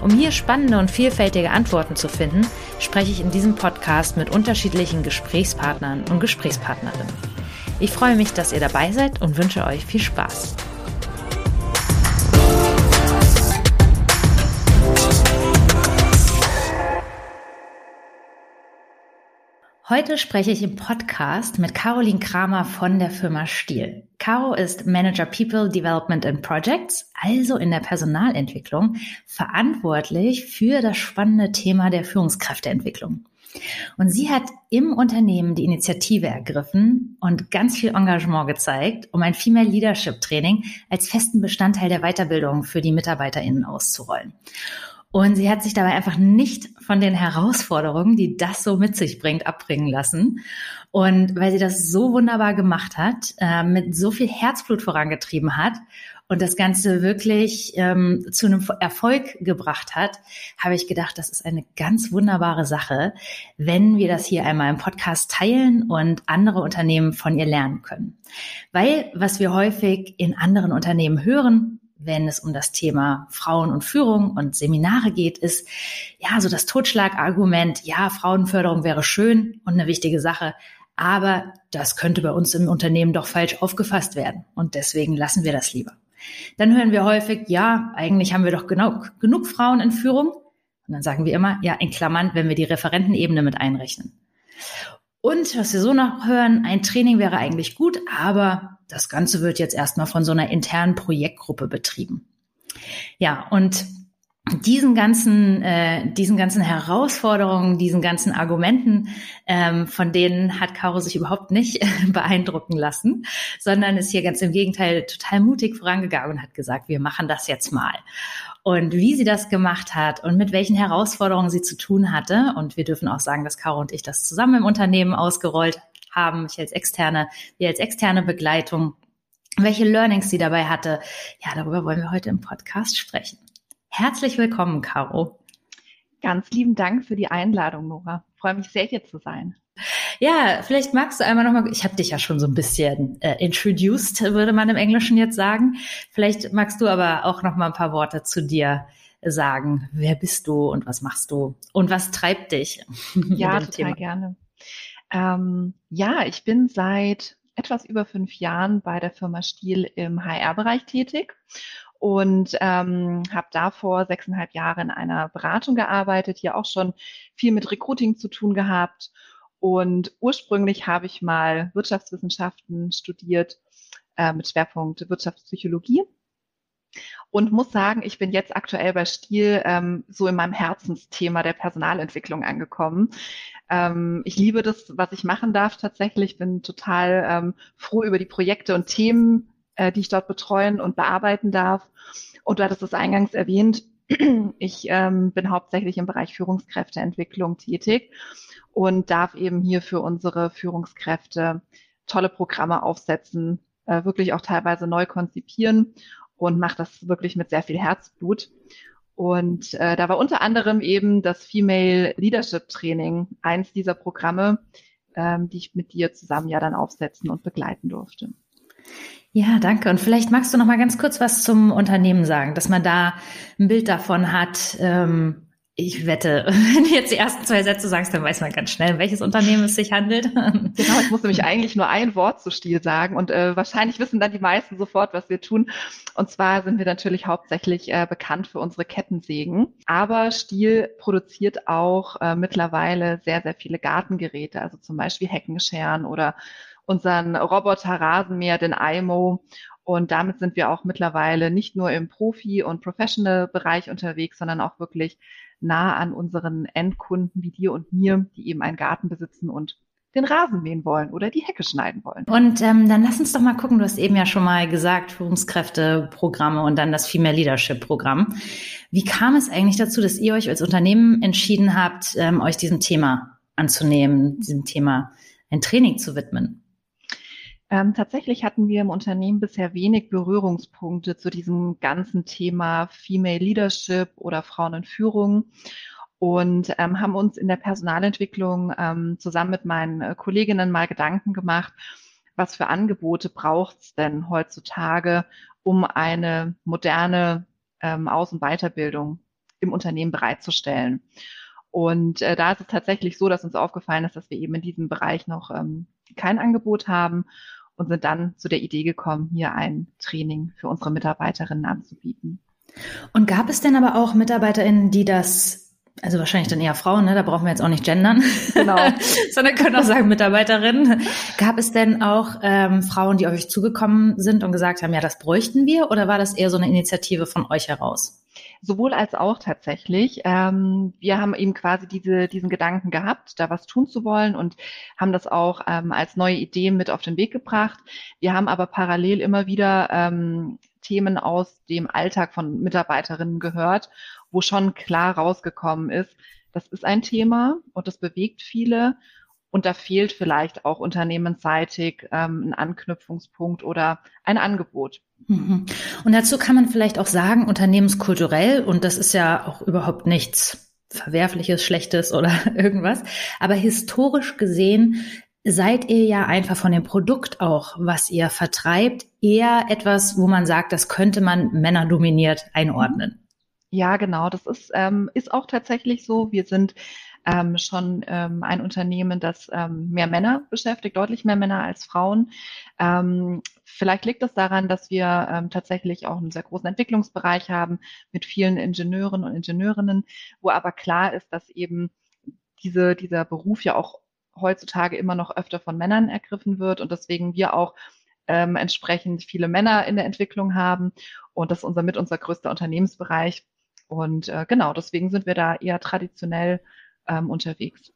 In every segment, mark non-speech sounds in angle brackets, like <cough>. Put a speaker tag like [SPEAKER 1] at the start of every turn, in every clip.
[SPEAKER 1] Um hier spannende und vielfältige Antworten zu finden, spreche ich in diesem Podcast mit unterschiedlichen Gesprächspartnern und Gesprächspartnerinnen. Ich freue mich, dass ihr dabei seid und wünsche euch viel Spaß. Heute spreche ich im Podcast mit Caroline Kramer von der Firma Stiel. Caro ist Manager People Development and Projects, also in der Personalentwicklung, verantwortlich für das spannende Thema der Führungskräfteentwicklung. Und sie hat im Unternehmen die Initiative ergriffen und ganz viel Engagement gezeigt, um ein Female Leadership Training als festen Bestandteil der Weiterbildung für die MitarbeiterInnen auszurollen. Und sie hat sich dabei einfach nicht von den Herausforderungen, die das so mit sich bringt, abbringen lassen. Und weil sie das so wunderbar gemacht hat, äh, mit so viel Herzblut vorangetrieben hat und das Ganze wirklich ähm, zu einem Erfolg gebracht hat, habe ich gedacht, das ist eine ganz wunderbare Sache, wenn wir das hier einmal im Podcast teilen und andere Unternehmen von ihr lernen können. Weil was wir häufig in anderen Unternehmen hören, wenn es um das Thema Frauen und Führung und Seminare geht, ist ja so das Totschlagargument, ja, Frauenförderung wäre schön und eine wichtige Sache, aber das könnte bei uns im Unternehmen doch falsch aufgefasst werden und deswegen lassen wir das lieber. Dann hören wir häufig, ja, eigentlich haben wir doch genug, genug Frauen in Führung. Und dann sagen wir immer, ja, in Klammern, wenn wir die Referentenebene mit einrechnen. Und was wir so noch hören, ein Training wäre eigentlich gut, aber das Ganze wird jetzt erstmal von so einer internen Projektgruppe betrieben. Ja, und diesen ganzen, äh, diesen ganzen Herausforderungen, diesen ganzen Argumenten, ähm, von denen hat Caro sich überhaupt nicht <laughs> beeindrucken lassen, sondern ist hier ganz im Gegenteil total mutig vorangegangen und hat gesagt, wir machen das jetzt mal. Und wie sie das gemacht hat und mit welchen Herausforderungen sie zu tun hatte. Und wir dürfen auch sagen, dass Caro und ich das zusammen im Unternehmen ausgerollt haben, ich als externe, wir als externe Begleitung, welche Learnings sie dabei hatte. Ja, darüber wollen wir heute im Podcast sprechen. Herzlich willkommen, Caro.
[SPEAKER 2] Ganz lieben Dank für die Einladung, Nora. Ich freue mich sehr, hier zu sein.
[SPEAKER 1] Ja, vielleicht magst du einmal nochmal, ich habe dich ja schon so ein bisschen äh, introduced, würde man im Englischen jetzt sagen. Vielleicht magst du aber auch nochmal ein paar Worte zu dir sagen. Wer bist du und was machst du und was treibt dich? <laughs>
[SPEAKER 2] Ja, total Thema? gerne. Ähm, ja, ich bin seit etwas über fünf Jahren bei der Firma Stiel im HR-Bereich tätig und ähm, habe davor sechseinhalb Jahre in einer Beratung gearbeitet, hier auch schon viel mit Recruiting zu tun gehabt. Und ursprünglich habe ich mal Wirtschaftswissenschaften studiert äh, mit Schwerpunkt Wirtschaftspsychologie und muss sagen, ich bin jetzt aktuell bei Stiel ähm, so in meinem Herzensthema der Personalentwicklung angekommen. Ähm, ich liebe das, was ich machen darf tatsächlich. Bin total ähm, froh über die Projekte und Themen, äh, die ich dort betreuen und bearbeiten darf. Und du hattest es eingangs erwähnt, <clears throat> ich ähm, bin hauptsächlich im Bereich Führungskräfteentwicklung tätig und darf eben hier für unsere Führungskräfte tolle Programme aufsetzen, äh, wirklich auch teilweise neu konzipieren und mache das wirklich mit sehr viel Herzblut. Und äh, da war unter anderem eben das Female Leadership Training eins dieser Programme, ähm, die ich mit dir zusammen ja dann aufsetzen und begleiten durfte.
[SPEAKER 1] Ja, danke. Und vielleicht magst du noch mal ganz kurz was zum Unternehmen sagen, dass man da ein Bild davon hat. Ähm, ich wette, <laughs> wenn du jetzt die ersten zwei Sätze sagst, dann weiß man ganz schnell, welches Unternehmen es sich handelt. <laughs>
[SPEAKER 2] Genau, ich muss nämlich eigentlich nur ein Wort zu Stil sagen und äh, wahrscheinlich wissen dann die meisten sofort, was wir tun. Und zwar sind wir natürlich hauptsächlich äh, bekannt für unsere Kettensägen, aber Stiel produziert auch äh, mittlerweile sehr, sehr viele Gartengeräte, also zum Beispiel Heckenscheren oder unseren Roboter Rasenmäher, den IMO. Und damit sind wir auch mittlerweile nicht nur im Profi- und Professional-Bereich unterwegs, sondern auch wirklich nah an unseren Endkunden wie dir und mir, die eben einen Garten besitzen und den Rasen mähen wollen oder die Hecke schneiden wollen.
[SPEAKER 1] Und ähm, dann lass uns doch mal gucken, du hast eben ja schon mal gesagt, Führungskräfteprogramme und dann das Female Leadership Programm. Wie kam es eigentlich dazu, dass ihr euch als Unternehmen entschieden habt, ähm, euch diesem Thema anzunehmen, diesem Thema ein Training zu widmen?
[SPEAKER 2] Ähm, tatsächlich hatten wir im Unternehmen bisher wenig Berührungspunkte zu diesem ganzen Thema Female Leadership oder Frauen in Führung und ähm, haben uns in der Personalentwicklung ähm, zusammen mit meinen äh, Kolleginnen mal Gedanken gemacht, was für Angebote braucht es denn heutzutage, um eine moderne ähm, Aus- und Weiterbildung im Unternehmen bereitzustellen. Und äh, da ist es tatsächlich so, dass uns aufgefallen ist, dass wir eben in diesem Bereich noch ähm, kein Angebot haben und sind dann zu der Idee gekommen, hier ein Training für unsere Mitarbeiterinnen anzubieten.
[SPEAKER 1] Und gab es denn aber auch Mitarbeiterinnen, die das also wahrscheinlich dann eher Frauen, ne? da brauchen wir jetzt auch nicht gendern, genau. <laughs> sondern können auch sagen Mitarbeiterinnen. Gab es denn auch ähm, Frauen, die euch zugekommen sind und gesagt haben, ja, das bräuchten wir, oder war das eher so eine Initiative von euch heraus?
[SPEAKER 2] Sowohl als auch tatsächlich. Ähm, wir haben eben quasi diese, diesen Gedanken gehabt, da was tun zu wollen und haben das auch ähm, als neue Idee mit auf den Weg gebracht. Wir haben aber parallel immer wieder ähm, Themen aus dem Alltag von Mitarbeiterinnen gehört, wo schon klar rausgekommen ist, das ist ein Thema und das bewegt viele. Und da fehlt vielleicht auch unternehmensseitig ähm, ein Anknüpfungspunkt oder ein Angebot.
[SPEAKER 1] Mhm. Und dazu kann man vielleicht auch sagen, unternehmenskulturell, und das ist ja auch überhaupt nichts Verwerfliches, Schlechtes oder <laughs> irgendwas, aber historisch gesehen seid ihr ja einfach von dem Produkt auch, was ihr vertreibt, eher etwas, wo man sagt, das könnte man männerdominiert einordnen.
[SPEAKER 2] Ja, genau. Das ist, ähm, ist auch tatsächlich so. Wir sind ähm, schon ähm, ein Unternehmen, das ähm, mehr Männer beschäftigt, deutlich mehr Männer als Frauen. Ähm, vielleicht liegt es das daran, dass wir ähm, tatsächlich auch einen sehr großen Entwicklungsbereich haben mit vielen Ingenieuren und Ingenieurinnen, wo aber klar ist, dass eben diese, dieser Beruf ja auch heutzutage immer noch öfter von Männern ergriffen wird und deswegen wir auch ähm, entsprechend viele Männer in der Entwicklung haben. Und das ist unser mit unser größter Unternehmensbereich. Und äh, genau, deswegen sind wir da eher traditionell ähm, unterwegs.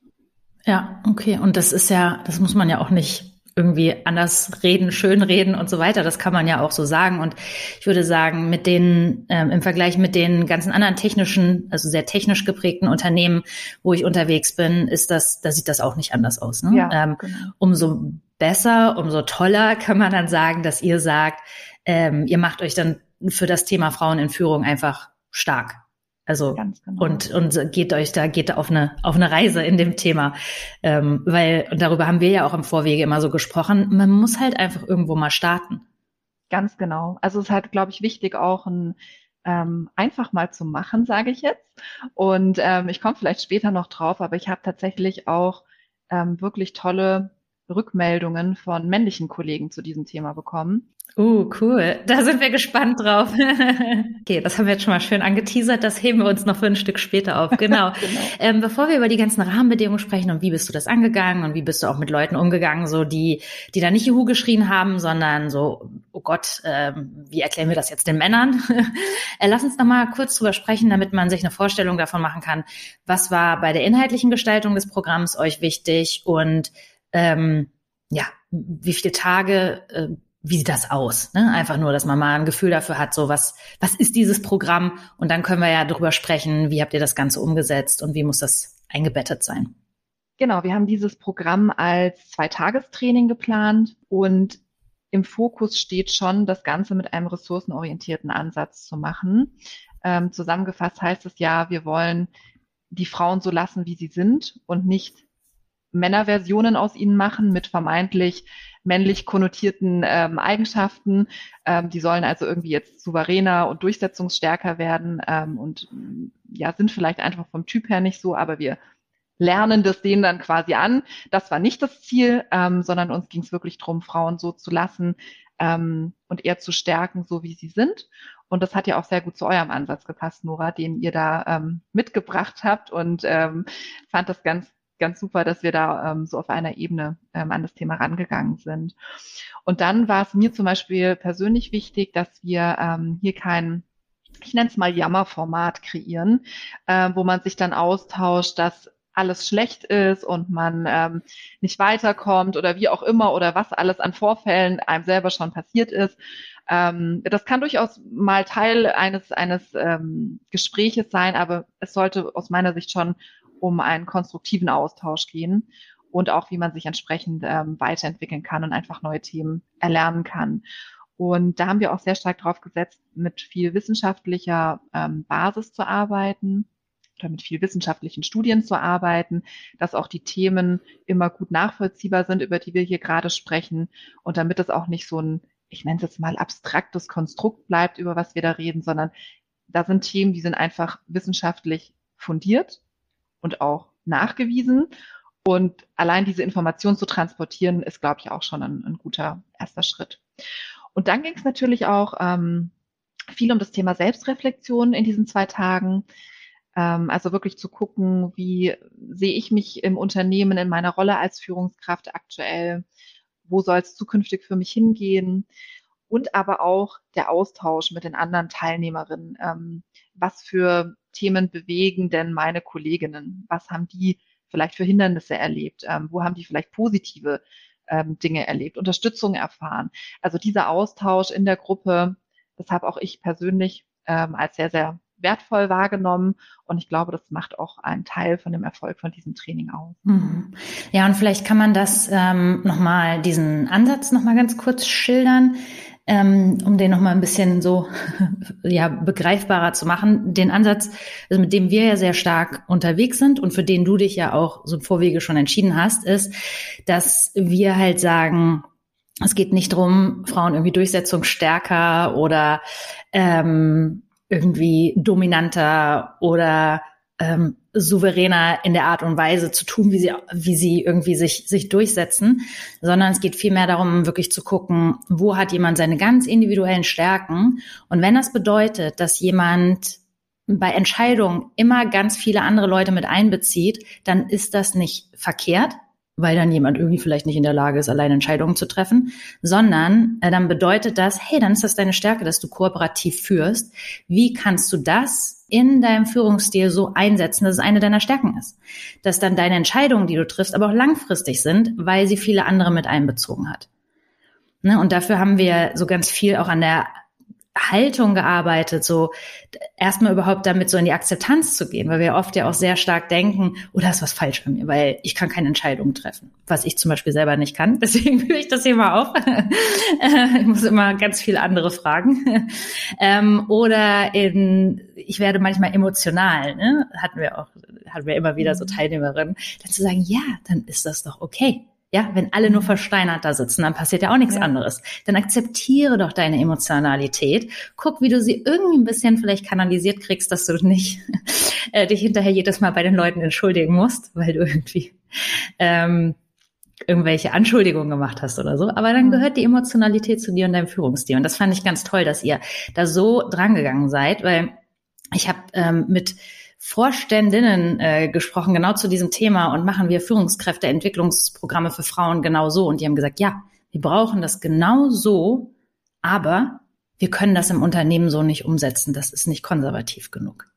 [SPEAKER 1] Ja, okay. Und das ist ja, das muss man ja auch nicht irgendwie anders reden, schön reden und so weiter. Das kann man ja auch so sagen. Und ich würde sagen, mit den, ähm, im Vergleich mit den ganzen anderen technischen, also sehr technisch geprägten Unternehmen, wo ich unterwegs bin, ist das, da sieht das auch nicht anders aus. Ne? Ja, ähm, genau. Umso besser, umso toller <laughs> kann man dann sagen, dass ihr sagt, ähm, ihr macht euch dann für das Thema Frauen in Führung einfach stark. Also genau. und und geht euch da geht auf eine auf eine Reise in dem Thema, ähm, weil und darüber haben wir ja auch im Vorwege immer so gesprochen. Man muss halt einfach irgendwo mal starten.
[SPEAKER 2] Ganz genau. Also es ist halt, glaube ich, wichtig auch ein ähm, einfach mal zu machen, sage ich jetzt. Und ähm, ich komme vielleicht später noch drauf, aber ich habe tatsächlich auch ähm, wirklich tolle Rückmeldungen von männlichen Kollegen zu diesem Thema bekommen.
[SPEAKER 1] Uh, cool. Da sind wir gespannt drauf. <laughs> okay, das haben wir jetzt schon mal schön angeteasert. Das heben wir uns noch für ein Stück später auf. Genau. <laughs> genau. Ähm, bevor wir über die ganzen Rahmenbedingungen sprechen und wie bist du das angegangen und wie bist du auch mit Leuten umgegangen, so die, die da nicht Juhu geschrien haben, sondern so, oh Gott, ähm, wie erklären wir das jetzt den Männern? <laughs> äh, lass uns noch mal kurz drüber sprechen, damit man sich eine Vorstellung davon machen kann. Was war bei der inhaltlichen Gestaltung des Programms euch wichtig und ähm, ja, wie viele Tage, äh, wie sieht das aus? Ne? Einfach nur, dass man mal ein Gefühl dafür hat, so was, was ist dieses Programm? Und dann können wir ja darüber sprechen, wie habt ihr das Ganze umgesetzt und wie muss das eingebettet sein?
[SPEAKER 2] Genau, wir haben dieses Programm als Zweitagestraining geplant und im Fokus steht schon, das Ganze mit einem ressourcenorientierten Ansatz zu machen. Ähm, zusammengefasst heißt es ja, wir wollen die Frauen so lassen, wie sie sind und nicht Männerversionen aus ihnen machen mit vermeintlich männlich konnotierten ähm, Eigenschaften. Ähm, die sollen also irgendwie jetzt souveräner und durchsetzungsstärker werden ähm, und ja, sind vielleicht einfach vom Typ her nicht so, aber wir lernen das denen dann quasi an. Das war nicht das Ziel, ähm, sondern uns ging es wirklich darum, Frauen so zu lassen ähm, und eher zu stärken, so wie sie sind. Und das hat ja auch sehr gut zu eurem Ansatz gepasst, Nora, den ihr da ähm, mitgebracht habt und ähm, fand das ganz ganz super, dass wir da ähm, so auf einer Ebene ähm, an das Thema rangegangen sind. Und dann war es mir zum Beispiel persönlich wichtig, dass wir ähm, hier kein ich nenne es mal Jammerformat kreieren, äh, wo man sich dann austauscht, dass alles schlecht ist und man ähm, nicht weiterkommt oder wie auch immer oder was alles an Vorfällen einem selber schon passiert ist. Ähm, das kann durchaus mal Teil eines, eines ähm, Gespräches sein, aber es sollte aus meiner Sicht schon um einen konstruktiven Austausch gehen und auch wie man sich entsprechend ähm, weiterentwickeln kann und einfach neue Themen erlernen kann. Und da haben wir auch sehr stark darauf gesetzt, mit viel wissenschaftlicher ähm, Basis zu arbeiten oder mit viel wissenschaftlichen Studien zu arbeiten, dass auch die Themen immer gut nachvollziehbar sind, über die wir hier gerade sprechen und damit es auch nicht so ein, ich nenne es jetzt mal abstraktes Konstrukt bleibt, über was wir da reden, sondern da sind Themen, die sind einfach wissenschaftlich fundiert und auch nachgewiesen. Und allein diese Information zu transportieren, ist, glaube ich, auch schon ein, ein guter erster Schritt. Und dann ging es natürlich auch ähm, viel um das Thema Selbstreflexion in diesen zwei Tagen. Ähm, also wirklich zu gucken, wie sehe ich mich im Unternehmen in meiner Rolle als Führungskraft aktuell? Wo soll es zukünftig für mich hingehen? Und aber auch der Austausch mit den anderen Teilnehmerinnen. Ähm, was für Themen bewegen denn meine Kolleginnen? Was haben die vielleicht für Hindernisse erlebt? Ähm, wo haben die vielleicht positive ähm, Dinge erlebt, Unterstützung erfahren? Also dieser Austausch in der Gruppe, das habe auch ich persönlich ähm, als sehr, sehr wertvoll wahrgenommen. Und ich glaube, das macht auch einen Teil von dem Erfolg von diesem Training aus. Mhm.
[SPEAKER 1] Ja, und vielleicht kann man das ähm, nochmal, diesen Ansatz nochmal ganz kurz schildern. Ähm, um den nochmal ein bisschen so <laughs> ja begreifbarer zu machen. Den Ansatz, also mit dem wir ja sehr stark unterwegs sind und für den du dich ja auch so im Vorwege schon entschieden hast, ist, dass wir halt sagen, es geht nicht drum, Frauen irgendwie durchsetzungsstärker oder ähm, irgendwie dominanter oder ähm, souveräner in der Art und Weise zu tun, wie sie, wie sie irgendwie sich, sich durchsetzen, sondern es geht vielmehr darum, wirklich zu gucken, wo hat jemand seine ganz individuellen Stärken. Und wenn das bedeutet, dass jemand bei Entscheidungen immer ganz viele andere Leute mit einbezieht, dann ist das nicht verkehrt, weil dann jemand irgendwie vielleicht nicht in der Lage ist, alleine Entscheidungen zu treffen, sondern äh, dann bedeutet das, hey, dann ist das deine Stärke, dass du kooperativ führst. Wie kannst du das in deinem Führungsstil so einsetzen, dass es eine deiner Stärken ist? Dass dann deine Entscheidungen, die du triffst, aber auch langfristig sind, weil sie viele andere mit einbezogen hat. Ne? Und dafür haben wir so ganz viel auch an der Haltung gearbeitet, so erstmal überhaupt damit so in die Akzeptanz zu gehen, weil wir oft ja auch sehr stark denken, oh, da ist was falsch bei mir, weil ich kann keine Entscheidungen treffen, was ich zum Beispiel selber nicht kann. <laughs> Deswegen führe ich das hier mal auf. <laughs> ich muss immer ganz viele andere fragen. Ähm, oder in, ich werde manchmal emotional, ne? hatten wir auch, hatten wir immer wieder so mhm. Teilnehmerinnen, dann zu sagen, ja, dann ist das doch okay. Ja, wenn alle nur mhm. versteinert da sitzen, dann passiert ja auch nichts ja. anderes. Dann akzeptiere doch deine Emotionalität. Guck, wie du sie irgendwie ein bisschen vielleicht kanalisiert kriegst, dass du nicht <laughs> äh, dich hinterher jedes Mal bei den Leuten entschuldigen musst, weil du irgendwie ähm, irgendwelche Anschuldigungen gemacht hast oder so. Aber dann mhm. gehört die Emotionalität zu dir und deinem Führungsstil. Und das fand ich ganz toll, dass ihr da so drangegangen seid, weil ich habe ähm, mit Vorständinnen äh, gesprochen, genau zu diesem Thema und machen wir Führungskräfteentwicklungsprogramme für Frauen genau so. Und die haben gesagt, ja, wir brauchen das genau so, aber wir können das im Unternehmen so nicht umsetzen. Das ist nicht konservativ genug.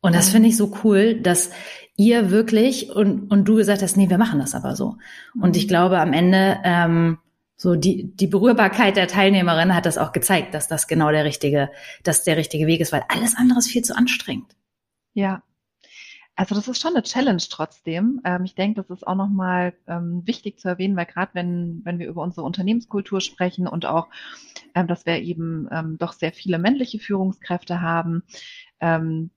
[SPEAKER 1] Und das finde ich so cool, dass ihr wirklich und, und du gesagt hast, nee, wir machen das aber so. Und ich glaube, am Ende ähm, so die, die Berührbarkeit der Teilnehmerin hat das auch gezeigt, dass das genau der richtige, dass der richtige Weg ist, weil alles andere ist viel zu anstrengend.
[SPEAKER 2] Ja. Also das ist schon eine Challenge trotzdem. Ähm, ich denke, das ist auch nochmal ähm, wichtig zu erwähnen, weil gerade wenn, wenn wir über unsere Unternehmenskultur sprechen und auch, ähm, dass wir eben ähm, doch sehr viele männliche Führungskräfte haben, ähm,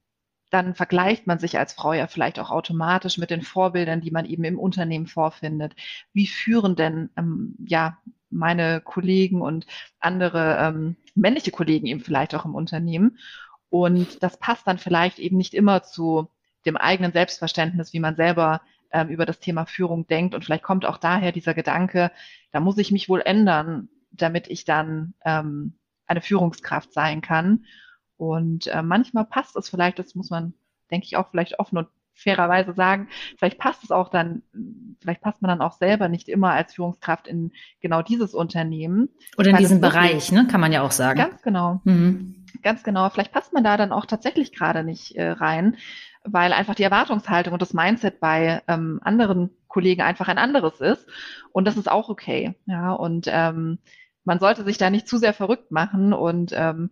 [SPEAKER 2] dann vergleicht man sich als Frau ja vielleicht auch automatisch mit den Vorbildern, die man eben im Unternehmen vorfindet. Wie führen denn ähm, ja meine Kollegen und andere ähm, männliche Kollegen eben vielleicht auch im Unternehmen? Und das passt dann vielleicht eben nicht immer zu dem eigenen Selbstverständnis, wie man selber ähm, über das Thema Führung denkt. Und vielleicht kommt auch daher dieser Gedanke, da muss ich mich wohl ändern, damit ich dann ähm, eine Führungskraft sein kann. Und äh, manchmal passt es vielleicht, das muss man, denke ich, auch vielleicht offen und fairerweise sagen, vielleicht passt es auch dann, vielleicht passt man dann auch selber nicht immer als Führungskraft in genau dieses Unternehmen.
[SPEAKER 1] Oder in diesem Bereich, ne, kann man ja auch sagen.
[SPEAKER 2] Ganz genau. Mhm. Ganz genau. Vielleicht passt man da dann auch tatsächlich gerade nicht äh, rein, weil einfach die Erwartungshaltung und das Mindset bei ähm, anderen Kollegen einfach ein anderes ist. Und das ist auch okay. Ja, und ähm, man sollte sich da nicht zu sehr verrückt machen und ähm,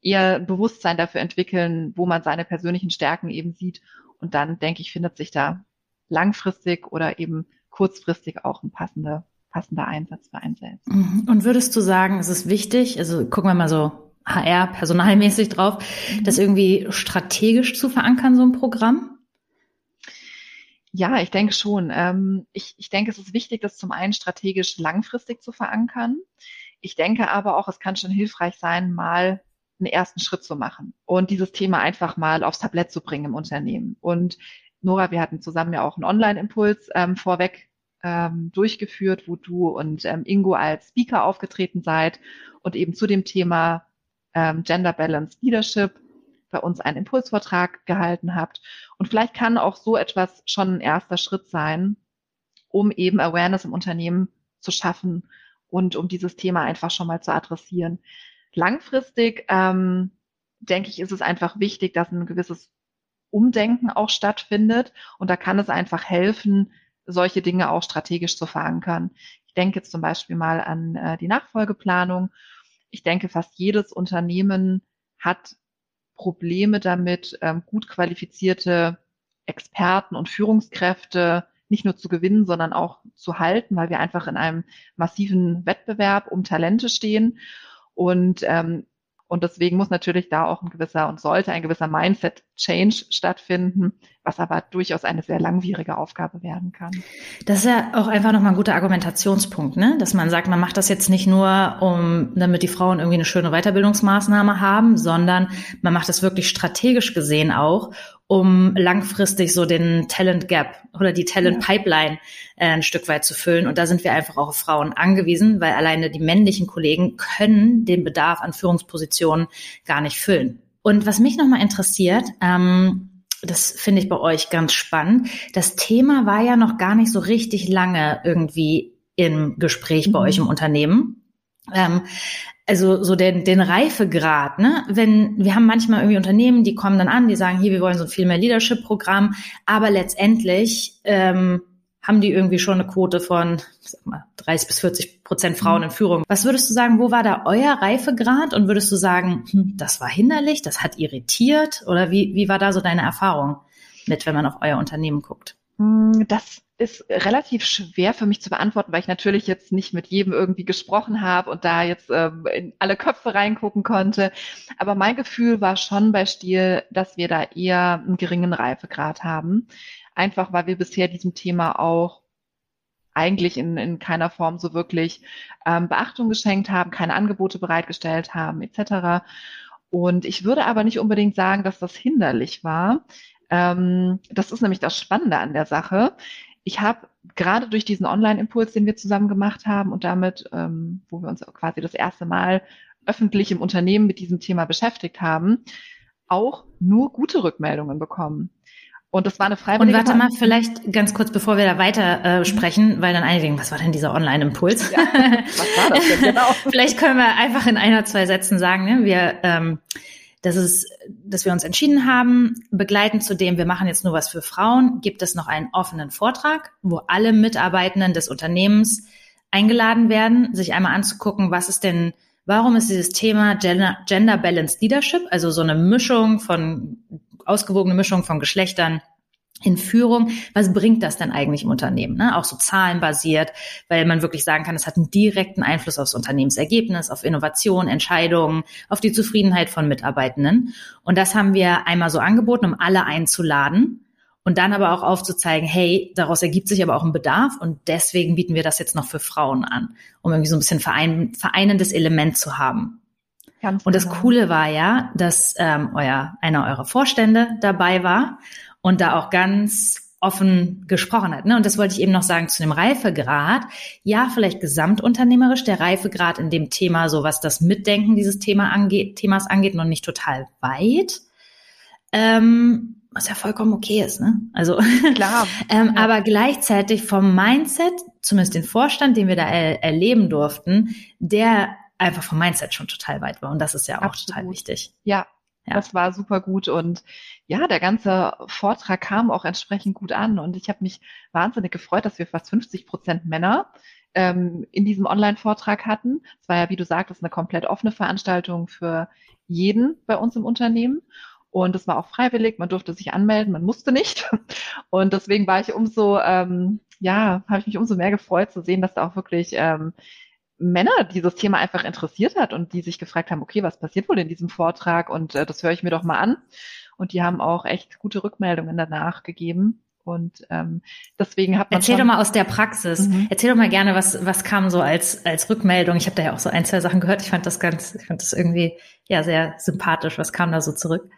[SPEAKER 2] eher Bewusstsein dafür entwickeln, wo man seine persönlichen Stärken eben sieht. Und dann, denke ich, findet sich da langfristig oder eben kurzfristig auch ein passender, passender Einsatz für einen selbst.
[SPEAKER 1] Mhm. Und würdest du sagen, es ist wichtig, also gucken wir mal so HR, personalmäßig drauf, mhm. das irgendwie strategisch zu verankern, so ein Programm?
[SPEAKER 2] Ja, ich denke schon. Ähm, ich, ich denke, es ist wichtig, das zum einen strategisch langfristig zu verankern. Ich denke aber auch, es kann schon hilfreich sein, mal einen ersten Schritt zu machen und dieses Thema einfach mal aufs Tablett zu bringen im Unternehmen. Und Nora, wir hatten zusammen ja auch einen Online-Impuls ähm, vorweg ähm, durchgeführt, wo du und ähm, Ingo als Speaker aufgetreten seid und eben zu dem Thema ähm, Gender Balance Leadership bei uns einen Impulsvortrag gehalten habt. Und vielleicht kann auch so etwas schon ein erster Schritt sein, um eben Awareness im Unternehmen zu schaffen und um dieses Thema einfach schon mal zu adressieren. Langfristig ähm, denke ich, ist es einfach wichtig, dass ein gewisses Umdenken auch stattfindet. Und da kann es einfach helfen, solche Dinge auch strategisch zu verankern. Ich denke jetzt zum Beispiel mal an äh, die Nachfolgeplanung. Ich denke, fast jedes Unternehmen hat Probleme damit, ähm, gut qualifizierte Experten und Führungskräfte nicht nur zu gewinnen, sondern auch zu halten, weil wir einfach in einem massiven Wettbewerb um Talente stehen. Und ähm, und deswegen muss natürlich da auch ein gewisser und sollte ein gewisser Mindset-Change stattfinden, was aber durchaus eine sehr langwierige Aufgabe werden kann.
[SPEAKER 1] Das ist ja auch einfach nochmal ein guter Argumentationspunkt, ne? dass man sagt, man macht das jetzt nicht nur, um, damit die Frauen irgendwie eine schöne Weiterbildungsmaßnahme haben, sondern man macht das wirklich strategisch gesehen auch, um langfristig so den Talent Gap oder die Talent Pipeline äh, ein Stück weit zu füllen. Und da sind wir einfach auch auf Frauen angewiesen, weil alleine die männlichen Kollegen können den Bedarf an Führungspositionen gar nicht füllen. Und was mich nochmal interessiert, ähm, das finde ich bei euch ganz spannend. Das Thema war ja noch gar nicht so richtig lange irgendwie im Gespräch bei mhm. euch im Unternehmen. Ähm, also so den, den Reifegrad, ne? Wenn wir haben manchmal irgendwie Unternehmen, die kommen dann an, die sagen, hier, wir wollen so ein viel mehr Leadership-Programm, aber letztendlich ähm, haben die irgendwie schon eine Quote von sag mal, 30 bis 40 Prozent Frauen mhm. in Führung. Was würdest du sagen, wo war da euer Reifegrad? Und würdest du sagen, hm, das war hinderlich, das hat irritiert? Oder wie, wie war da so deine Erfahrung mit, wenn man auf euer Unternehmen guckt?
[SPEAKER 2] Hm, das ist relativ schwer für mich zu beantworten, weil ich natürlich jetzt nicht mit jedem irgendwie gesprochen habe und da jetzt ähm, in alle Köpfe reingucken konnte. Aber mein Gefühl war schon bei Stil, dass wir da eher einen geringen Reifegrad haben. Einfach weil wir bisher diesem Thema auch eigentlich in, in keiner Form so wirklich ähm, Beachtung geschenkt haben, keine Angebote bereitgestellt haben, etc. Und ich würde aber nicht unbedingt sagen, dass das hinderlich war. Ähm, das ist nämlich das Spannende an der Sache ich habe gerade durch diesen Online-Impuls, den wir zusammen gemacht haben und damit, ähm, wo wir uns quasi das erste Mal öffentlich im Unternehmen mit diesem Thema beschäftigt haben, auch nur gute Rückmeldungen bekommen. Und das war eine freiwillige.
[SPEAKER 1] Und warte mal, vielleicht ganz kurz, bevor wir da weiter äh, sprechen, weil dann einige denken, was war denn dieser Online-Impuls? Ja, was war das denn <laughs> genau? vielleicht können wir einfach in einer, zwei Sätzen sagen, ne? wir ähm, das ist, dass wir uns entschieden haben, begleitend zu dem, wir machen jetzt nur was für Frauen, gibt es noch einen offenen Vortrag, wo alle Mitarbeitenden des Unternehmens eingeladen werden, sich einmal anzugucken, was ist denn, warum ist dieses Thema Gender, Gender Balanced Leadership, also so eine Mischung von, ausgewogene Mischung von Geschlechtern in Führung, was bringt das denn eigentlich im Unternehmen? Ne? Auch so zahlenbasiert, weil man wirklich sagen kann, es hat einen direkten Einfluss aufs Unternehmensergebnis, auf Innovation, Entscheidungen, auf die Zufriedenheit von Mitarbeitenden. Und das haben wir einmal so angeboten, um alle einzuladen und dann aber auch aufzuzeigen, hey, daraus ergibt sich aber auch ein Bedarf und deswegen bieten wir das jetzt noch für Frauen an, um irgendwie so ein bisschen verein, vereinendes Element zu haben. Ganz und das genau. Coole war ja, dass ähm, euer einer eurer Vorstände dabei war und da auch ganz offen gesprochen hat. Ne? Und das wollte ich eben noch sagen zu dem Reifegrad. Ja, vielleicht gesamtunternehmerisch, der Reifegrad in dem Thema, so was das Mitdenken dieses Thema angeht, Themas angeht, noch nicht total weit. Ähm, was ja vollkommen okay ist, ne? Also klar. <laughs> ähm, ja. Aber gleichzeitig vom Mindset, zumindest den Vorstand, den wir da er erleben durften, der einfach vom Mindset schon total weit war. Und das ist ja auch Absolut. total wichtig.
[SPEAKER 2] Ja, Ja. Das war super gut und ja, der ganze Vortrag kam auch entsprechend gut an und ich habe mich wahnsinnig gefreut, dass wir fast 50 Prozent Männer ähm, in diesem Online-Vortrag hatten. Es war ja, wie du sagtest, eine komplett offene Veranstaltung für jeden bei uns im Unternehmen. Und es war auch freiwillig, man durfte sich anmelden, man musste nicht. <laughs> Und deswegen war ich umso, ähm, ja, habe ich mich umso mehr gefreut zu sehen, dass da auch wirklich ähm, Männer dieses Thema einfach interessiert hat und die sich gefragt haben, okay, was passiert wohl in diesem Vortrag? Und äh, das höre ich mir doch mal an. Und die haben auch echt gute Rückmeldungen danach gegeben. Und ähm, deswegen hat man.
[SPEAKER 1] Erzähl doch mal aus der Praxis. Mhm. Erzähl doch mal gerne, was, was kam so als, als Rückmeldung. Ich habe da ja auch so ein, zwei Sachen gehört. Ich fand das ganz, ich fand das irgendwie ja sehr sympathisch. Was kam da so zurück?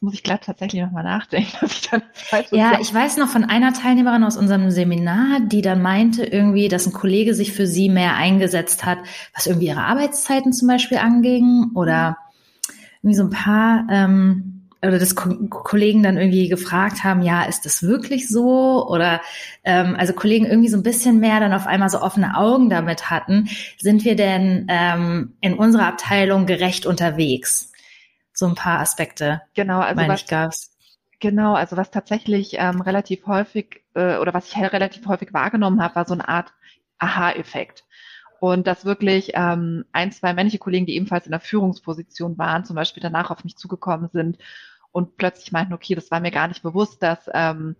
[SPEAKER 2] muss ich glatt tatsächlich nochmal nachdenken, <laughs> dass ich dann
[SPEAKER 1] Ja, ich weiß noch von einer Teilnehmerin aus unserem Seminar, die dann meinte irgendwie, dass ein Kollege sich für sie mehr eingesetzt hat, was irgendwie ihre Arbeitszeiten zum Beispiel anging oder irgendwie so ein paar ähm, oder das Ko Kollegen dann irgendwie gefragt haben, ja, ist das wirklich so? Oder ähm, also Kollegen irgendwie so ein bisschen mehr dann auf einmal so offene Augen damit hatten, sind wir denn ähm, in unserer Abteilung gerecht unterwegs? so ein paar Aspekte.
[SPEAKER 2] Genau, also was, gab's. Genau, also was tatsächlich ähm, relativ häufig äh, oder was ich relativ häufig wahrgenommen habe, war so eine Art Aha-Effekt. Und dass wirklich ähm, ein, zwei männliche Kollegen, die ebenfalls in der Führungsposition waren, zum Beispiel danach auf mich zugekommen sind und plötzlich meinten, okay, das war mir gar nicht bewusst, dass ähm,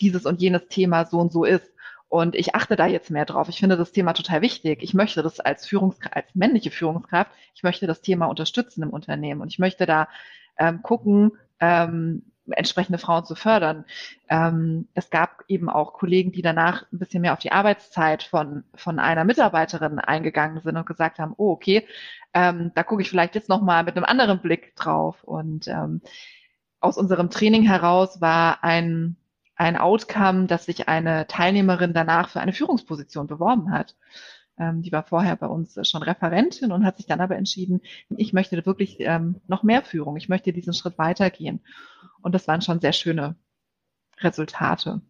[SPEAKER 2] dieses und jenes Thema so und so ist. Und ich achte da jetzt mehr drauf. Ich finde das Thema total wichtig. Ich möchte das als Führungskraft, als männliche Führungskraft, ich möchte das Thema unterstützen im Unternehmen und ich möchte da ähm, gucken, ähm, entsprechende Frauen zu fördern. Ähm, es gab eben auch Kollegen, die danach ein bisschen mehr auf die Arbeitszeit von, von einer Mitarbeiterin eingegangen sind und gesagt haben, oh, okay, ähm, da gucke ich vielleicht jetzt nochmal mit einem anderen Blick drauf. Und ähm, aus unserem Training heraus war ein ein Outcome, dass sich eine Teilnehmerin danach für eine Führungsposition beworben hat. Ähm, die war vorher bei uns schon Referentin und hat sich dann aber entschieden, ich möchte wirklich ähm, noch mehr Führung, ich möchte diesen Schritt weitergehen. Und das waren schon sehr schöne Resultate.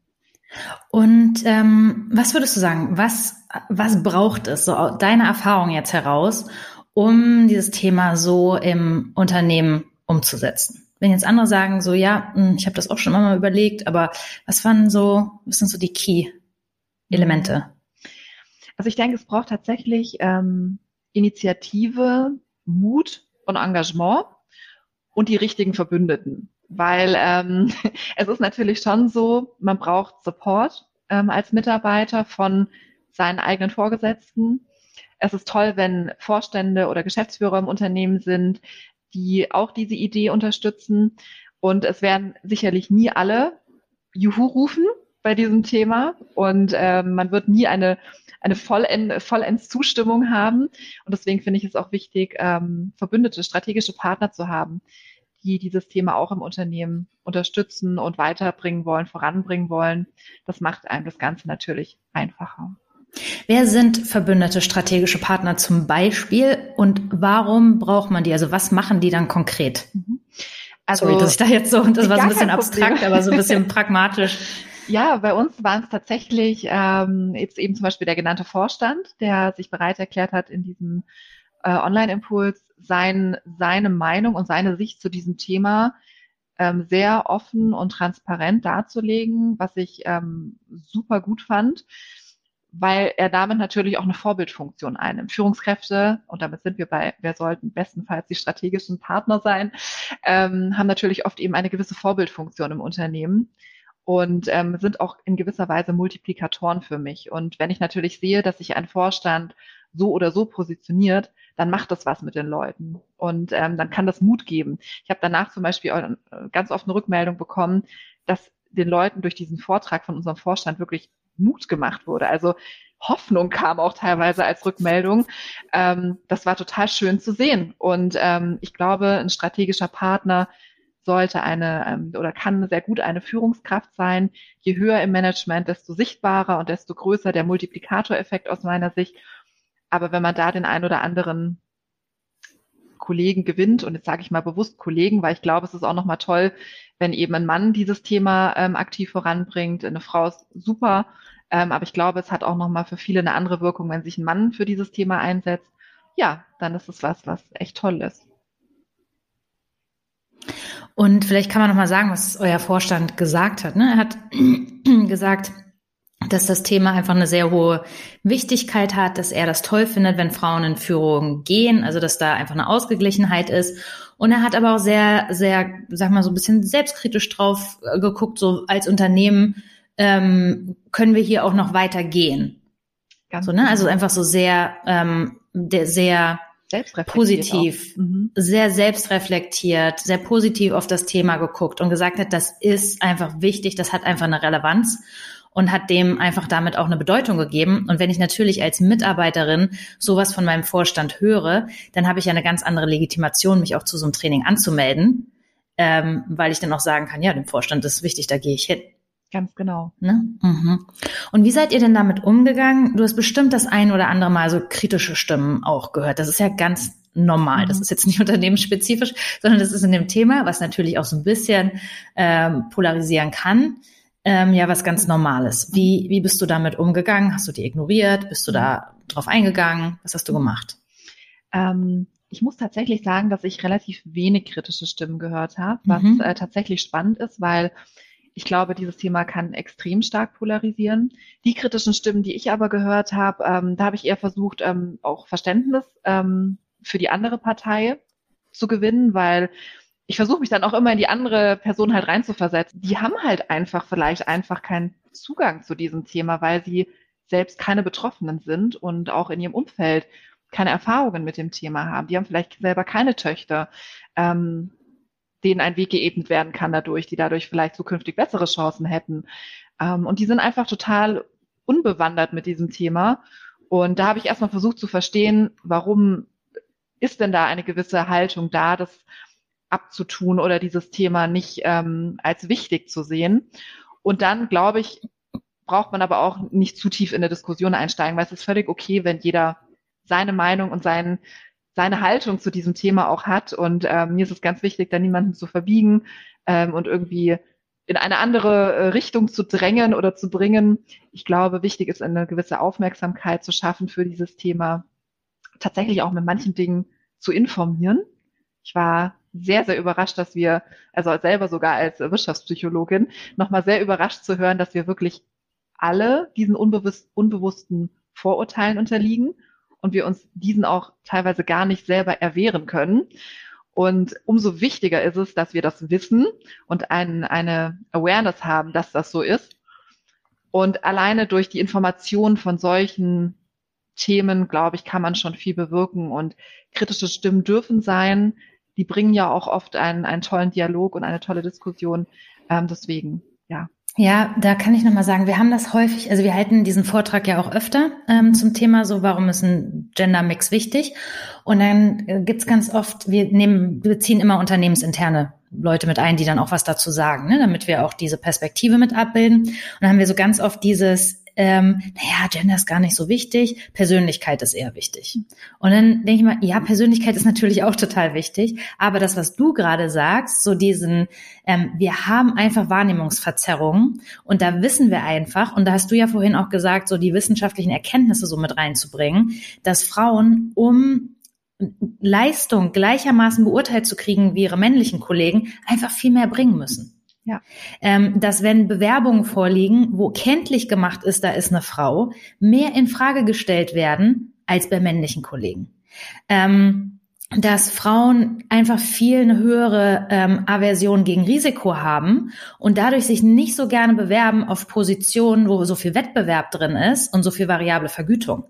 [SPEAKER 1] Und ähm, was würdest du sagen, was, was braucht es, so deine Erfahrung jetzt heraus, um dieses Thema so im Unternehmen umzusetzen? Wenn jetzt andere sagen, so ja, hm, ich habe das auch schon mal überlegt, aber was waren so, was sind so die Key-Elemente?
[SPEAKER 2] Also ich denke, es braucht tatsächlich ähm, Initiative, Mut und Engagement und die richtigen Verbündeten. Weil ähm, <laughs> es ist natürlich schon so, man braucht Support ähm, als Mitarbeiter von seinen eigenen Vorgesetzten. Es ist toll, wenn Vorstände oder Geschäftsführer im Unternehmen sind, die auch diese Idee unterstützen. Und es werden sicherlich nie alle Juhu rufen bei diesem Thema und ähm, man wird nie eine, eine vollend, vollends Zustimmung haben. Und deswegen finde ich es auch wichtig, ähm, verbündete, strategische Partner zu haben, die dieses Thema auch im Unternehmen unterstützen und weiterbringen wollen, voranbringen wollen. Das macht einem das Ganze natürlich einfacher.
[SPEAKER 1] Wer sind verbündete strategische Partner zum Beispiel und warum braucht man die? Also was machen die dann konkret? Mhm. Also, Sorry, dass ich da jetzt so, das war so ein bisschen abstrakt, aber so ein bisschen pragmatisch. <laughs>
[SPEAKER 2] Ja, bei uns waren es tatsächlich ähm, jetzt eben zum Beispiel der genannte Vorstand, der sich bereit erklärt hat, in diesem äh, Online-Impuls sein, seine Meinung und seine Sicht zu diesem Thema ähm, sehr offen und transparent darzulegen, was ich ähm, super gut fand weil er damit natürlich auch eine Vorbildfunktion einnimmt. Führungskräfte, und damit sind wir bei, wer sollten bestenfalls die strategischen Partner sein, ähm, haben natürlich oft eben eine gewisse Vorbildfunktion im Unternehmen und ähm, sind auch in gewisser Weise Multiplikatoren für mich. Und wenn ich natürlich sehe, dass sich ein Vorstand so oder so positioniert, dann macht das was mit den Leuten und ähm, dann kann das Mut geben. Ich habe danach zum Beispiel äh, ganz oft eine Rückmeldung bekommen, dass den Leuten durch diesen Vortrag von unserem Vorstand wirklich Mut gemacht wurde. Also Hoffnung kam auch teilweise als Rückmeldung. Ähm, das war total schön zu sehen. Und ähm, ich glaube, ein strategischer Partner sollte eine ähm, oder kann sehr gut eine Führungskraft sein. Je höher im Management, desto sichtbarer und desto größer der Multiplikatoreffekt aus meiner Sicht. Aber wenn man da den ein oder anderen Kollegen gewinnt, und jetzt sage ich mal bewusst Kollegen, weil ich glaube, es ist auch nochmal toll, wenn eben ein Mann dieses Thema ähm, aktiv voranbringt. Eine Frau ist super, ähm, aber ich glaube, es hat auch nochmal für viele eine andere Wirkung, wenn sich ein Mann für dieses Thema einsetzt. Ja, dann ist es was, was echt toll ist.
[SPEAKER 1] Und vielleicht kann man noch mal sagen, was euer Vorstand gesagt hat. Ne? Er hat <clears throat> gesagt, dass das Thema einfach eine sehr hohe Wichtigkeit hat, dass er das toll findet, wenn Frauen in Führung gehen, also dass da einfach eine Ausgeglichenheit ist. Und er hat aber auch sehr, sehr, sag mal so ein bisschen selbstkritisch drauf äh, geguckt, so als Unternehmen ähm, können wir hier auch noch weiter gehen. Ganz so, ne? Also genau. einfach so sehr, ähm, der, sehr positiv, mhm. sehr selbstreflektiert, sehr positiv auf das Thema geguckt und gesagt hat, das ist einfach wichtig, das hat einfach eine Relevanz und hat dem einfach damit auch eine Bedeutung gegeben. Und wenn ich natürlich als Mitarbeiterin sowas von meinem Vorstand höre, dann habe ich ja eine ganz andere Legitimation, mich auch zu so einem Training anzumelden, ähm, weil ich dann auch sagen kann, ja, dem Vorstand ist wichtig, da gehe ich hin.
[SPEAKER 2] Ganz genau.
[SPEAKER 1] Ne? Mhm. Und wie seid ihr denn damit umgegangen? Du hast bestimmt das ein oder andere Mal so kritische Stimmen auch gehört. Das ist ja ganz normal. Das mhm. ist jetzt nicht <laughs> unternehmensspezifisch, sondern das ist in dem Thema, was natürlich auch so ein bisschen ähm, polarisieren kann ähm, ja was ganz Normales. Wie, wie bist du damit umgegangen? Hast du die ignoriert? Bist du da drauf eingegangen? Was hast du gemacht?
[SPEAKER 2] Ähm, ich muss tatsächlich sagen, dass ich relativ wenig kritische Stimmen gehört habe, was mhm. äh, tatsächlich spannend ist, weil ich glaube, dieses Thema kann extrem stark polarisieren. Die kritischen Stimmen, die ich aber gehört habe, ähm, da habe ich eher versucht, ähm, auch Verständnis ähm, für die andere Partei zu gewinnen, weil ich versuche mich dann auch immer in die andere Person halt reinzuversetzen. Die haben halt einfach vielleicht einfach keinen Zugang zu diesem Thema, weil sie selbst keine Betroffenen sind und auch in ihrem Umfeld keine Erfahrungen mit dem Thema haben. Die haben vielleicht selber keine Töchter, ähm, denen ein Weg geebnet werden kann dadurch, die dadurch vielleicht zukünftig bessere Chancen hätten. Ähm, und die sind einfach total unbewandert mit diesem Thema. Und da habe ich erstmal versucht zu verstehen, warum ist denn da eine gewisse Haltung da, dass abzutun oder dieses Thema nicht ähm, als wichtig zu sehen. Und dann, glaube ich, braucht man aber auch nicht zu tief in eine Diskussion einsteigen, weil es ist völlig okay, wenn jeder seine Meinung und sein, seine Haltung zu diesem Thema auch hat. Und ähm, mir ist es ganz wichtig, da niemanden zu verbiegen ähm, und irgendwie in eine andere äh, Richtung zu drängen oder zu bringen. Ich glaube, wichtig ist, eine gewisse Aufmerksamkeit zu schaffen für dieses Thema, tatsächlich auch mit manchen Dingen zu informieren. Ich war sehr, sehr überrascht, dass wir, also selber sogar als Wirtschaftspsychologin, nochmal sehr überrascht zu hören, dass wir wirklich alle diesen unbewusst, unbewussten Vorurteilen unterliegen und wir uns diesen auch teilweise gar nicht selber erwehren können. Und umso wichtiger ist es, dass wir das wissen und ein, eine Awareness haben, dass das so ist. Und alleine durch die Information von solchen Themen, glaube ich, kann man schon viel bewirken. Und kritische Stimmen dürfen sein die bringen ja auch oft einen, einen tollen Dialog und eine tolle Diskussion. Ähm, deswegen, ja.
[SPEAKER 1] Ja, da kann ich nochmal sagen, wir haben das häufig, also wir halten diesen Vortrag ja auch öfter ähm, zum Thema so, warum ist ein Gender-Mix wichtig? Und dann äh, gibt's ganz oft, wir nehmen, wir ziehen immer unternehmensinterne Leute mit ein, die dann auch was dazu sagen, ne, damit wir auch diese Perspektive mit abbilden. Und dann haben wir so ganz oft dieses, ähm, naja, Gender ist gar nicht so wichtig, Persönlichkeit ist eher wichtig. Und dann denke ich mal, ja, Persönlichkeit ist natürlich auch total wichtig, aber das, was du gerade sagst, so diesen, ähm, wir haben einfach Wahrnehmungsverzerrungen und da wissen wir einfach, und da hast du ja vorhin auch gesagt, so die wissenschaftlichen Erkenntnisse so mit reinzubringen, dass Frauen, um Leistung gleichermaßen beurteilt zu kriegen wie ihre männlichen Kollegen, einfach viel mehr bringen müssen. Ja. Ähm, dass wenn Bewerbungen vorliegen, wo kenntlich gemacht ist, da ist eine Frau, mehr in Frage gestellt werden als bei männlichen Kollegen. Ähm, dass Frauen einfach viel eine höhere ähm, Aversion gegen Risiko haben und dadurch sich nicht so gerne bewerben auf Positionen, wo so viel Wettbewerb drin ist und so viel variable Vergütung.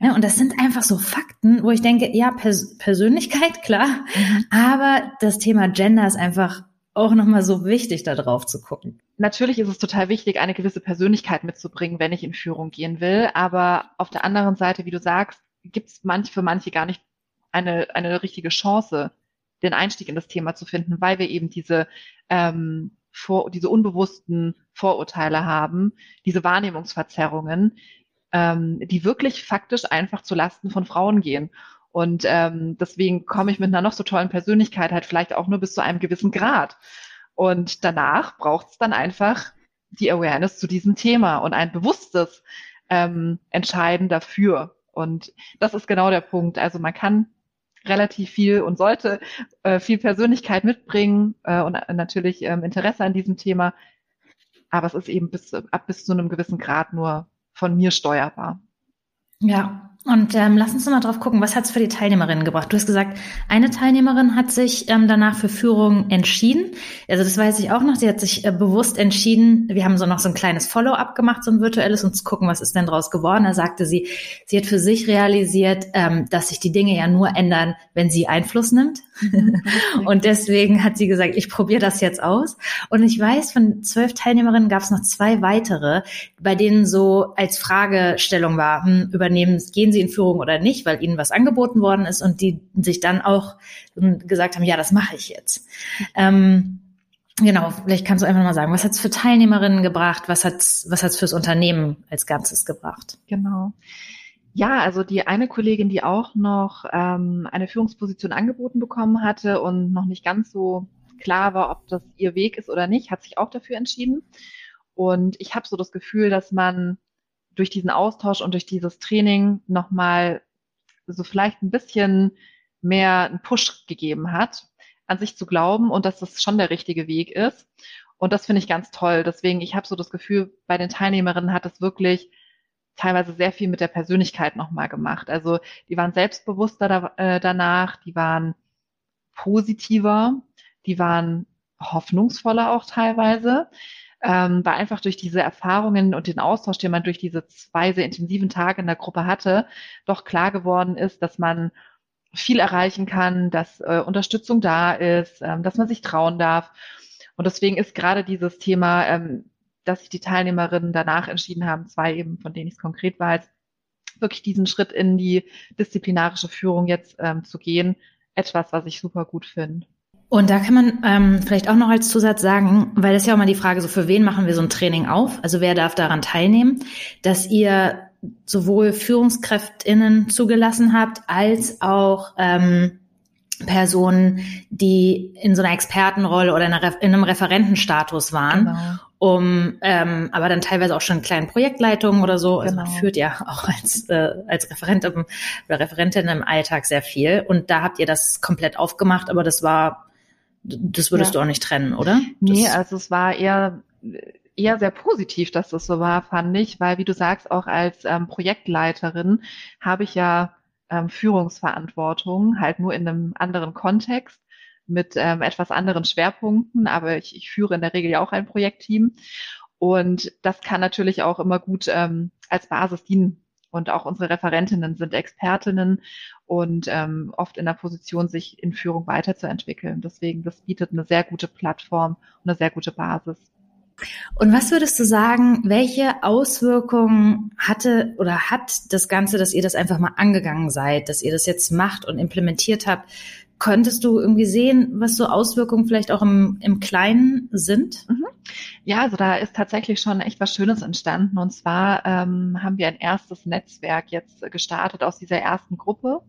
[SPEAKER 1] Ja, und das sind einfach so Fakten, wo ich denke, ja, Pers Persönlichkeit, klar, mhm. aber das Thema Gender ist einfach auch nochmal so wichtig, da drauf zu gucken.
[SPEAKER 2] Natürlich ist es total wichtig, eine gewisse Persönlichkeit mitzubringen, wenn ich in Führung gehen will. Aber auf der anderen Seite, wie du sagst, gibt es manch, für manche gar nicht eine, eine richtige Chance, den Einstieg in das Thema zu finden, weil wir eben diese, ähm, vor, diese unbewussten Vorurteile haben, diese Wahrnehmungsverzerrungen, ähm, die wirklich faktisch einfach zu Lasten von Frauen gehen. Und ähm, deswegen komme ich mit einer noch so tollen Persönlichkeit halt vielleicht auch nur bis zu einem gewissen Grad. Und danach braucht es dann einfach die Awareness zu diesem Thema und ein bewusstes ähm, Entscheiden dafür. Und das ist genau der Punkt. Also man kann relativ viel und sollte äh, viel Persönlichkeit mitbringen äh, und natürlich ähm, Interesse an diesem Thema. Aber es ist eben bis, ab bis zu einem gewissen Grad nur von mir steuerbar.
[SPEAKER 1] Ja, und ähm, lass uns mal drauf gucken, was hat's für die Teilnehmerinnen gebracht? Du hast gesagt, eine Teilnehmerin hat sich ähm, danach für Führung entschieden. Also das weiß ich auch noch. Sie hat sich äh, bewusst entschieden. Wir haben so noch so ein kleines Follow-up gemacht, so ein virtuelles, und zu gucken, was ist denn draus geworden. Da sagte sie, sie hat für sich realisiert, ähm, dass sich die Dinge ja nur ändern, wenn sie Einfluss nimmt. <laughs> Und deswegen hat sie gesagt, ich probiere das jetzt aus. Und ich weiß, von zwölf Teilnehmerinnen gab es noch zwei weitere, bei denen so als Fragestellung war, hm, übernehmen, gehen gehen sie in Führung oder nicht, weil ihnen was angeboten worden ist und die sich dann auch gesagt haben, ja, das mache ich jetzt. Ähm, genau, vielleicht kannst du einfach mal sagen, was hat es für Teilnehmerinnen gebracht, was hat es was hat's fürs Unternehmen als Ganzes gebracht?
[SPEAKER 2] Genau. Ja, also die eine Kollegin, die auch noch ähm, eine Führungsposition angeboten bekommen hatte und noch nicht ganz so klar war, ob das ihr Weg ist oder nicht, hat sich auch dafür entschieden. Und ich habe so das Gefühl, dass man durch diesen Austausch und durch dieses Training nochmal so vielleicht ein bisschen mehr einen Push gegeben hat, an sich zu glauben und dass das schon der richtige Weg ist. Und das finde ich ganz toll. Deswegen, ich habe so das Gefühl, bei den Teilnehmerinnen hat es wirklich teilweise sehr viel mit der Persönlichkeit nochmal gemacht. Also die waren selbstbewusster da, äh, danach, die waren positiver, die waren hoffnungsvoller auch teilweise ähm, weil einfach durch diese Erfahrungen und den Austausch, den man durch diese zwei sehr intensiven Tage in der Gruppe hatte, doch klar geworden ist, dass man viel erreichen kann, dass äh, Unterstützung da ist, ähm, dass man sich trauen darf. Und deswegen ist gerade dieses Thema, ähm, dass sich die Teilnehmerinnen danach entschieden haben, zwei eben, von denen ich es konkret weiß, wirklich diesen Schritt in die disziplinarische Führung jetzt ähm, zu gehen, etwas, was ich super gut finde.
[SPEAKER 1] Und da kann man ähm, vielleicht auch noch als Zusatz sagen, weil das ist ja auch mal die Frage, so für wen machen wir so ein Training auf? Also wer darf daran teilnehmen, dass ihr sowohl Führungskräftinnen zugelassen habt, als auch ähm, Personen, die in so einer Expertenrolle oder in, einer, in einem Referentenstatus waren, genau. um ähm, aber dann teilweise auch schon kleinen Projektleitungen oder so. Also genau. man führt ja <laughs> auch als, äh, als Referent oder Referentin im Alltag sehr viel. Und da habt ihr das komplett aufgemacht, aber das war das würdest ja. du auch nicht trennen, oder?
[SPEAKER 2] Nee, das also es war eher eher sehr positiv, dass das so war, fand ich, weil wie du sagst, auch als ähm, Projektleiterin habe ich ja ähm, Führungsverantwortung, halt nur in einem anderen Kontext mit ähm, etwas anderen Schwerpunkten, aber ich, ich führe in der Regel ja auch ein Projektteam und das kann natürlich auch immer gut ähm, als Basis dienen und auch unsere Referentinnen sind Expertinnen und ähm, oft in der Position, sich in Führung weiterzuentwickeln. Deswegen, das bietet eine sehr gute Plattform und eine sehr gute Basis.
[SPEAKER 1] Und was würdest du sagen, welche Auswirkungen hatte oder hat das Ganze, dass ihr das einfach mal angegangen seid, dass ihr das jetzt macht und implementiert habt? Könntest du irgendwie sehen, was so Auswirkungen vielleicht auch im, im Kleinen sind?
[SPEAKER 2] Mhm. Ja, also da ist tatsächlich schon echt was Schönes entstanden. Und zwar ähm, haben wir ein erstes Netzwerk jetzt gestartet aus dieser ersten Gruppe.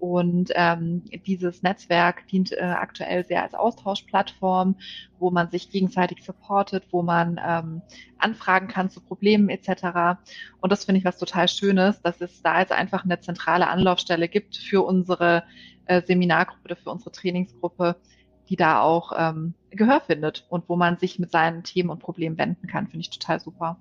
[SPEAKER 2] Und ähm, dieses Netzwerk dient äh, aktuell sehr als Austauschplattform, wo man sich gegenseitig supportet, wo man ähm, anfragen kann zu Problemen etc. Und das finde ich was total Schönes, dass es da jetzt einfach eine zentrale Anlaufstelle gibt für unsere äh, Seminargruppe für unsere Trainingsgruppe, die da auch ähm, Gehör findet und wo man sich mit seinen Themen und Problemen wenden kann, finde ich total super.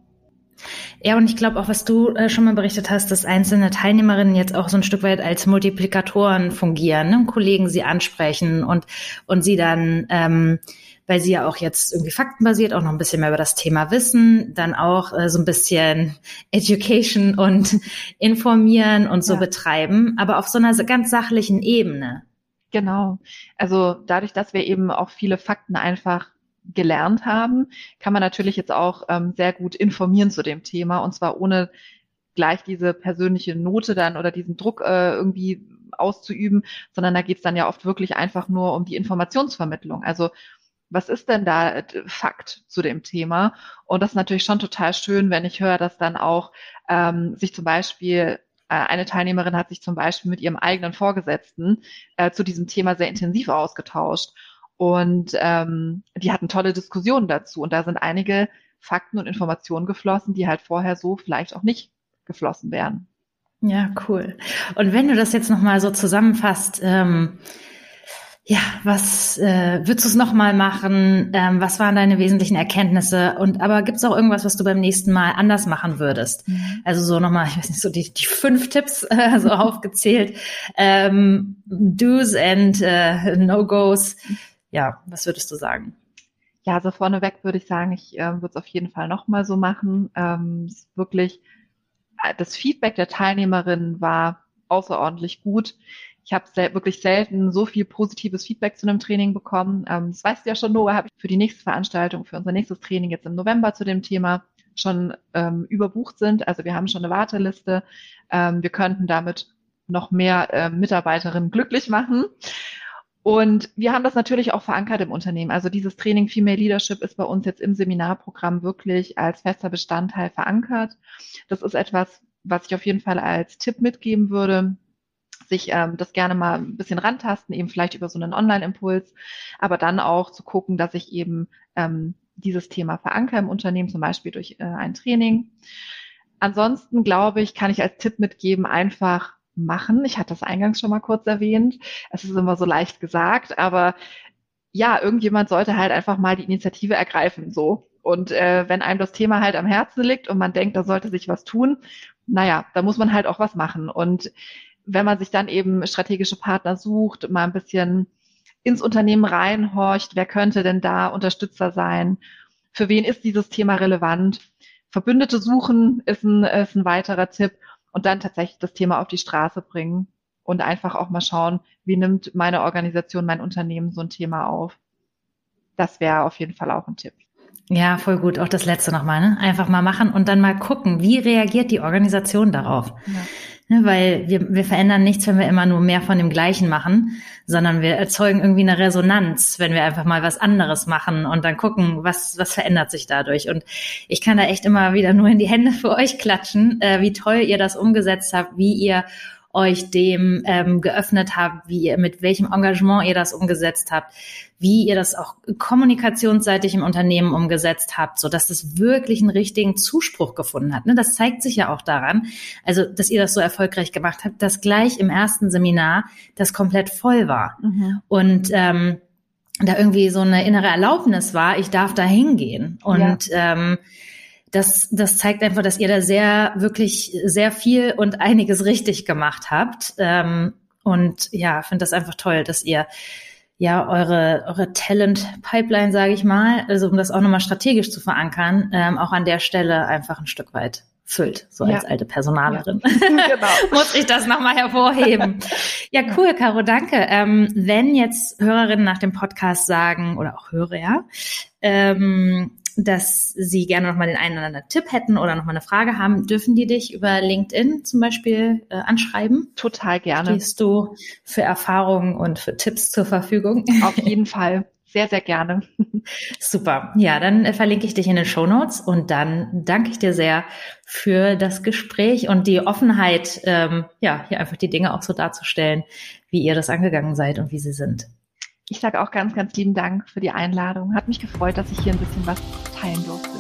[SPEAKER 1] Ja, und ich glaube auch, was du äh, schon mal berichtet hast, dass einzelne Teilnehmerinnen jetzt auch so ein Stück weit als Multiplikatoren fungieren, ne? Kollegen sie ansprechen und, und sie dann, ähm, weil sie ja auch jetzt irgendwie faktenbasiert auch noch ein bisschen mehr über das Thema wissen, dann auch äh, so ein bisschen Education und <laughs> informieren und so ja. betreiben, aber auf so einer ganz sachlichen Ebene.
[SPEAKER 2] Genau. Also dadurch, dass wir eben auch viele Fakten einfach gelernt haben, kann man natürlich jetzt auch ähm, sehr gut informieren zu dem Thema und zwar ohne gleich diese persönliche Note dann oder diesen Druck äh, irgendwie auszuüben, sondern da geht's dann ja oft wirklich einfach nur um die Informationsvermittlung. Also was ist denn da äh, Fakt zu dem Thema? Und das ist natürlich schon total schön, wenn ich höre, dass dann auch ähm, sich zum Beispiel äh, eine Teilnehmerin hat sich zum Beispiel mit ihrem eigenen Vorgesetzten äh, zu diesem Thema sehr intensiv ausgetauscht. Und ähm, die hatten tolle Diskussionen dazu. Und da sind einige Fakten und Informationen geflossen, die halt vorher so vielleicht auch nicht geflossen wären.
[SPEAKER 1] Ja, cool. Und wenn du das jetzt nochmal so zusammenfasst, ähm, ja, was äh, würdest du es nochmal machen? Ähm, was waren deine wesentlichen Erkenntnisse? Und aber gibt es auch irgendwas, was du beim nächsten Mal anders machen würdest? Mhm. Also so nochmal, ich weiß nicht, so die, die fünf Tipps <laughs> äh, so aufgezählt. Ähm, Do's and äh, No-Gos. Ja, was würdest du sagen?
[SPEAKER 2] Ja, also vorneweg würde ich sagen, ich äh, würde es auf jeden Fall nochmal so machen. Ähm, wirklich, äh, das Feedback der Teilnehmerinnen war außerordentlich gut ich habe sel wirklich selten so viel positives Feedback zu einem Training bekommen. Ähm, das weißt du ja schon, Noah, habe ich für die nächste Veranstaltung, für unser nächstes Training jetzt im November zu dem Thema schon ähm, überbucht sind. Also wir haben schon eine Warteliste. Ähm, wir könnten damit noch mehr äh, Mitarbeiterinnen glücklich machen. Und wir haben das natürlich auch verankert im Unternehmen. Also dieses Training Female Leadership ist bei uns jetzt im Seminarprogramm wirklich als fester Bestandteil verankert. Das ist etwas, was ich auf jeden Fall als Tipp mitgeben würde sich ähm, das gerne mal ein bisschen rantasten, eben vielleicht über so einen Online-Impuls, aber dann auch zu gucken, dass ich eben ähm, dieses Thema verankere im Unternehmen, zum Beispiel durch äh, ein Training. Ansonsten glaube ich, kann ich als Tipp mitgeben, einfach machen. Ich hatte das eingangs schon mal kurz erwähnt. Es ist immer so leicht gesagt, aber ja, irgendjemand sollte halt einfach mal die Initiative ergreifen, so. Und äh, wenn einem das Thema halt am Herzen liegt und man denkt, da sollte sich was tun, naja, da muss man halt auch was machen. Und wenn man sich dann eben strategische Partner sucht, mal ein bisschen ins Unternehmen reinhorcht, wer könnte denn da Unterstützer sein? Für wen ist dieses Thema relevant? Verbündete suchen ist ein, ist ein weiterer Tipp und dann tatsächlich das Thema auf die Straße bringen und einfach auch mal schauen, wie nimmt meine Organisation, mein Unternehmen so ein Thema auf. Das wäre auf jeden Fall auch ein Tipp.
[SPEAKER 1] Ja, voll gut. Auch das letzte nochmal, ne? Einfach mal machen und dann mal gucken, wie reagiert die Organisation darauf. Ja. Ne, weil wir, wir verändern nichts, wenn wir immer nur mehr von dem Gleichen machen, sondern wir erzeugen irgendwie eine Resonanz, wenn wir einfach mal was anderes machen und dann gucken, was, was verändert sich dadurch. Und ich kann da echt immer wieder nur in die Hände für euch klatschen, äh, wie toll ihr das umgesetzt habt, wie ihr euch dem ähm, geöffnet habt, wie ihr, mit welchem Engagement ihr das umgesetzt habt, wie ihr das auch kommunikationsseitig im Unternehmen umgesetzt habt, so dass das wirklich einen richtigen Zuspruch gefunden hat. Ne? Das zeigt sich ja auch daran, also dass ihr das so erfolgreich gemacht habt, dass gleich im ersten Seminar das komplett voll war. Mhm. Und ähm, da irgendwie so eine innere Erlaubnis war, ich darf da hingehen. Und ja. ähm, das, das zeigt einfach, dass ihr da sehr, wirklich sehr viel und einiges richtig gemacht habt. Ähm, und ja, finde das einfach toll, dass ihr ja eure, eure Talent-Pipeline, sage ich mal, also um das auch nochmal strategisch zu verankern, ähm, auch an der Stelle einfach ein Stück weit füllt, so ja. als alte Personalerin. Ja. <laughs> Genau. <laughs> Muss ich das nochmal hervorheben. ja, cool, Caro, danke. Ähm, wenn jetzt Hörerinnen nach dem Podcast sagen, oder auch Hörer, ähm, dass sie gerne nochmal den einen oder anderen Tipp hätten oder nochmal eine Frage haben, dürfen die dich über LinkedIn zum Beispiel äh, anschreiben?
[SPEAKER 2] Total gerne.
[SPEAKER 1] Stehst du für Erfahrungen und für Tipps zur Verfügung?
[SPEAKER 2] Auf jeden <laughs> Fall. Sehr, sehr gerne.
[SPEAKER 1] Super. Ja, dann äh, verlinke ich dich in den Show Notes und dann danke ich dir sehr für das Gespräch und die Offenheit, ähm, ja, hier einfach die Dinge auch so darzustellen, wie ihr das angegangen seid und wie sie sind.
[SPEAKER 2] Ich sage auch ganz, ganz lieben Dank für die Einladung. Hat mich gefreut, dass ich hier ein bisschen was teilen durfte.